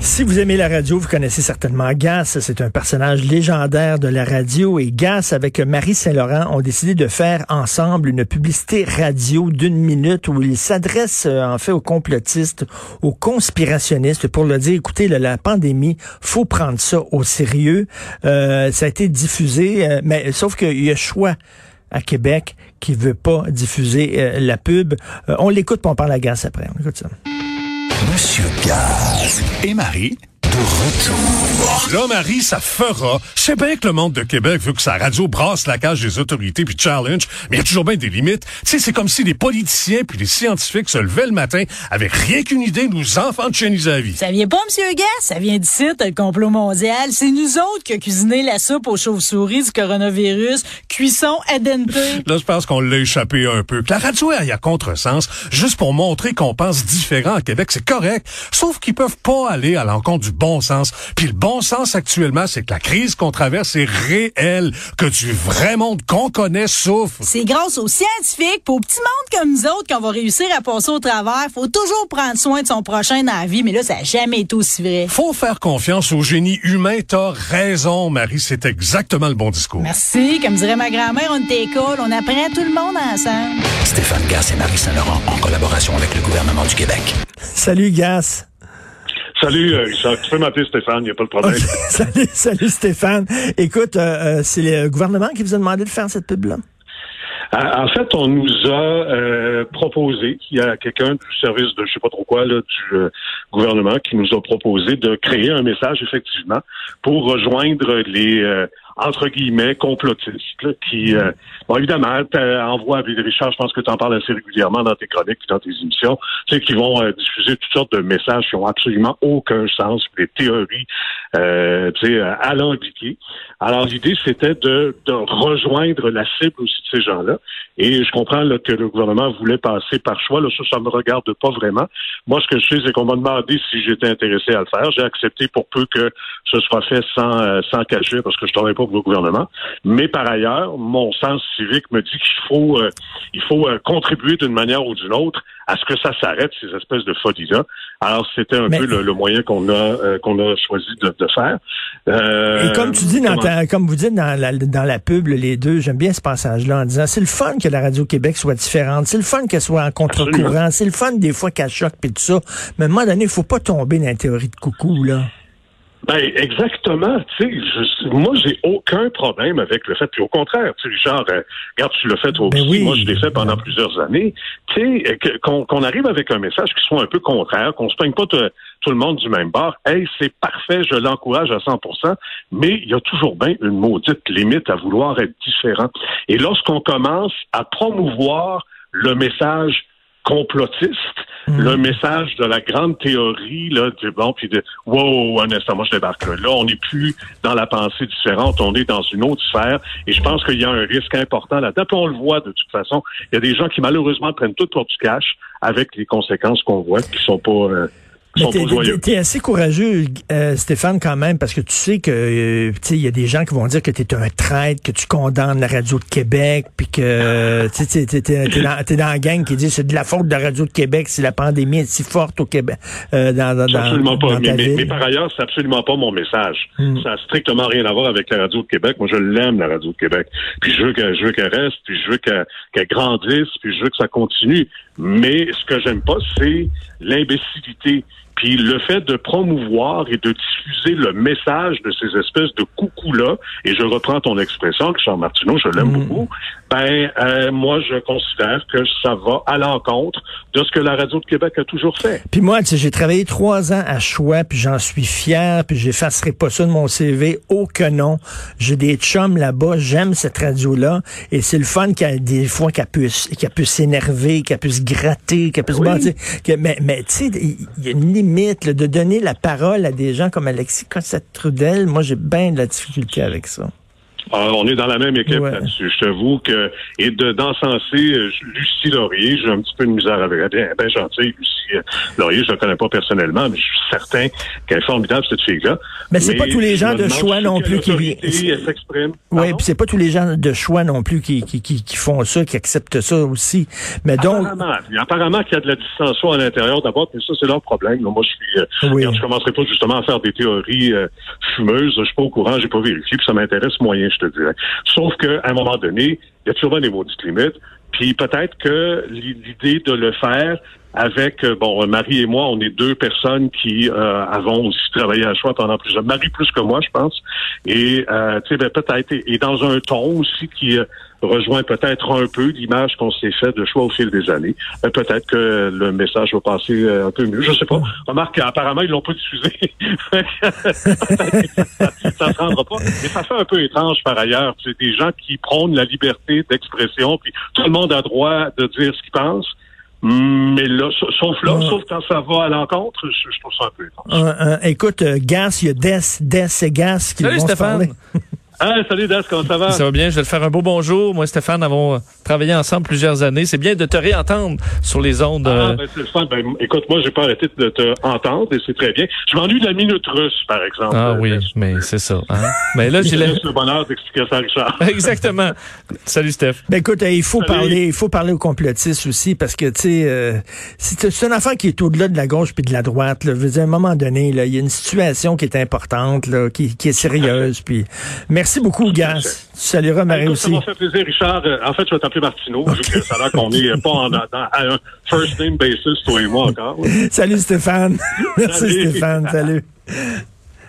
Si vous aimez la radio, vous connaissez certainement Gas. C'est un personnage légendaire de la radio. Et Gas, avec Marie Saint-Laurent, ont décidé de faire ensemble une publicité radio d'une minute où ils s'adressent euh, en fait aux complotistes, aux conspirationnistes pour leur dire, écoutez, la, pandémie, faut prendre ça au sérieux. Euh, ça a été diffusé, euh, mais sauf qu'il y a choix à Québec qui veut pas diffuser la pub. On l'écoute, puis on parle à Gas après. On écoute ça. Monsieur Gaz. Et Marie de retour. Là, Marie, ça fera. Je sais bien que le monde de Québec veut que sa radio brasse la cage des autorités puis challenge, mais il y a toujours bien des limites. Tu sais, c'est comme si les politiciens puis les scientifiques se levaient le matin avec rien qu'une idée, nous enfants de chenilles à vie. Ça vient pas, Monsieur Gas, ça vient d'ici, le complot mondial. C'est nous autres qui a cuisiné la soupe aux chauves-souris du coronavirus, cuisson à dente. Là, je pense qu'on l'a échappé un peu. Que la radio aille à contresens, juste pour montrer qu'on pense différent à Québec, c'est correct. Sauf qu'ils peuvent pas aller à l'encontre du bon sens. Puis le bon sens actuellement, c'est que la crise qu'on traverse est réelle, que du vrai monde qu'on connaît souffre. C'est grâce aux scientifiques, aux petits mondes comme nous autres qu'on va réussir à passer au travers. Faut toujours prendre soin de son prochain dans la vie, mais là, ça a jamais été aussi vrai. Faut faire confiance au génie humain. T'as raison, Marie. C'est exactement le bon discours. Merci. Comme dirait ma grand-mère, on est école, on apprend tout le monde ensemble. Stéphane Gas et Marie Saint-Laurent en collaboration avec le gouvernement du Québec. Salut Gas. Salut, euh. Tu peux m'appeler Stéphane, il n'y a pas de problème. salut, salut Stéphane. Écoute, euh, euh, c'est le gouvernement qui vous a demandé de faire cette pub-là? En fait, on nous a euh, proposé, il y a quelqu'un du service de je sais pas trop quoi là, du euh, gouvernement qui nous a proposé de créer un message effectivement pour rejoindre les euh, entre guillemets complotistes là, qui euh, bon évidemment envoient Richard, je pense que tu en parles assez régulièrement dans tes chroniques et dans tes émissions, tu sais qui vont euh, diffuser toutes sortes de messages qui ont absolument aucun sens, des théories euh, tu sais alambiquées. Alors l'idée c'était de, de rejoindre la cible aussi de ces gens-là et je comprends là, que le gouvernement voulait passer par choix. Là, ça, ça me regarde pas vraiment. Moi, ce que je sais, c'est qu'on m'a demandé si j'étais intéressé à le faire. J'ai accepté pour peu que ce soit fait sans, euh, sans cacher, parce que je travaille pas le gouvernement. Mais par ailleurs, mon sens civique me dit qu'il faut, euh, il faut euh, contribuer d'une manière ou d'une autre à ce que ça s'arrête, ces espèces de folies-là. Alors, c'était un Mais- peu le, le moyen qu'on a, euh, qu'on a choisi de, de faire. Euh, Et comme tu dis, dans ta- comme vous dites dans la, dans la pub, les deux, j'aime bien ce passage-là en disant, c'est le fun que la Radio-Québec soit différente, c'est le fun qu'elle soit en contre-courant, c'est le fun des fois qu'elle choque puis tout ça. Mais à un moment donné, il faut pas tomber dans la théorie de coucou, là. Ben exactement. Tu sais, je- moi j'ai aucun problème avec le fait. Puis au contraire, tu sais, Richard, euh, regarde, tu l'as fait toi Ben aussi. oui. Moi, je l'ai fait pendant plusieurs années. Tu sais, euh, qu'on qu'on arrive avec un message qui soit un peu contraire, qu'on se peigne pas tout, tout le monde du même bord. Hey, c'est parfait, je l'encourage à 100%. Mais il y a toujours bien une maudite limite à vouloir être différent. Et lorsqu'on commence à promouvoir le message complotiste, le message de la grande théorie, là, du bon, puis de wow, un instant, moi je débarque là. Là, on n'est plus dans la pensée différente, on est dans une autre sphère, et je pense qu'il y a un risque important là-dedans. Puis on le voit de toute façon. Il y a des gens qui malheureusement prennent tout pour du cash avec les conséquences qu'on voit, qui sont pas, euh, t'es, t'es assez courageux, euh, Stéphane, quand même, parce que tu sais que euh, tu sais, il y a des gens qui vont dire que tu es un traître, que tu condamnes la radio de Québec, puis que tu t'es dans, t'es dans la gang qui dit c'est de la faute de la radio de Québec si la pandémie est si forte au Québec, euh, dans, dans, absolument pas. dans Mais, ta mais- ville. mais par ailleurs, c'est absolument pas mon message. Hmm. Ça a strictement rien à voir avec la radio de Québec. Moi, je l'aime, la radio de Québec. Puis je veux qu'elle, je veux qu'elle reste, puis je veux qu'elle, qu'elle grandisse, puis je veux que ça continue. Mais ce que j'aime pas, c'est l'imbécilité Puis le fait de promouvoir et de diffuser le message de ces espèces de coucous-là, et je reprends ton expression, Richard Martineau, je l'aime beaucoup, ben euh, moi je considère que ça va à l'encontre de ce que la Radio de Québec a toujours fait. Puis moi, tu sais, j'ai travaillé trois ans à Choix, puis j'en suis fier, puis j'effacerai pas ça de mon CV, oh que non. J'ai des chums là-bas, j'aime cette radio-là, et c'est le fun qu'elle des fois qu'elle puisse qu'elle puisse s'énerver, qu'elle puisse gratter, qu'elle puisse Oui. bon, que- mais mais tu sais, il y a une limite de donner la parole à des gens comme Alexis Cossette-Trudel. Moi, j'ai bien de la difficulté avec ça. Ah, on est dans la même équipe Ouais. là-dessus. Je t'avoue que et de d'encenser euh, Lucie Laurier, j'ai un petit peu de misère avec elle. Est bien gentille, Lucie euh, Laurier, je la connais pas personnellement, mais je suis certain qu'elle est formidable cette fille-là. Mais c'est pas tous les gens de choix non plus qui- autorité elle s'exprime. Oui, puis c'est pas tous les gens de choix non plus qui, qui, qui, qui font ça, qui acceptent ça aussi. Mais donc, Apparemment, Puis apparemment qu'il y a de la distension à l'intérieur d'abord, mais ça, c'est leur problème. Moi, je suis. euh, Oui. regarde, je commencerai pas justement à faire des théories euh, fumeuses. Je suis pas au courant, j'ai pas vérifié, puis ça m'intéresse moyen, je te dirais. Sauf qu'à un moment donné, il y a sûrement des maudites limites. Puis peut-être que l'idée de le faire avec, euh, bon, Marie et moi, on est deux personnes qui euh, avons aussi travaillé à choix pendant plusieurs. Marie plus que moi, je pense. Et euh, tu sais, ben, peut-être et, et dans un ton aussi qui euh, rejoint peut-être un peu l'image qu'on s'est fait de choix au fil des années. Euh, peut-être que le message va passer euh, un peu mieux. Je sais pas. Remarque, apparemment, ils l'ont pas diffusé. Ça, ça se rendra pas. Mais ça fait un peu étrange par ailleurs. C'est des gens qui prônent la liberté d'expression, puis tout le monde a droit de dire ce qu'il pense. Mais là, sa- sauf là, Ouais. sauf quand ça va à l'encontre, je, je trouve ça un peu étrange. un- écoute, euh, Gas, il y a Des, Des et Gas qui Salut vont se Stéphane. parler. Ah, salut Das, comment ça va? Ça va bien, je vais te faire un beau bonjour. Moi et Stéphane avons euh, travaillé ensemble plusieurs années. C'est bien de te réentendre sur les ondes. Ah, euh, ben, c'est le fun. Ben, écoute, moi, j'ai pas arrêté de te entendre et c'est très bien. Je m'ennuie de la minute russe, par exemple. Ah Euh, oui, mais c'est ça. Hein? Mais là, j'ai le bonheur d'expliquer ça à Richard. Exactement. Salut Steph. Ben écoute, euh, il faut Salut. parler, il faut parler aux complotistes aussi parce que tu sais, euh, c'est c'est une affaire qui est au-delà de la gauche puis de la droite. Là. Je veux dire, à un moment donné, là, il y a une situation qui est importante, là, qui, qui est sérieuse. Puis merci beaucoup, Gas. Tu salueras Marie Écoute, ça aussi. m'a fait plaisir, Richard. Euh, En fait, je vais t'appeler Martineau, vu que ça a l'air qu'on n'est pas en, dans- à un first name basis, toi et moi encore. Salut Stéphane. merci Salut. Stéphane. Salut.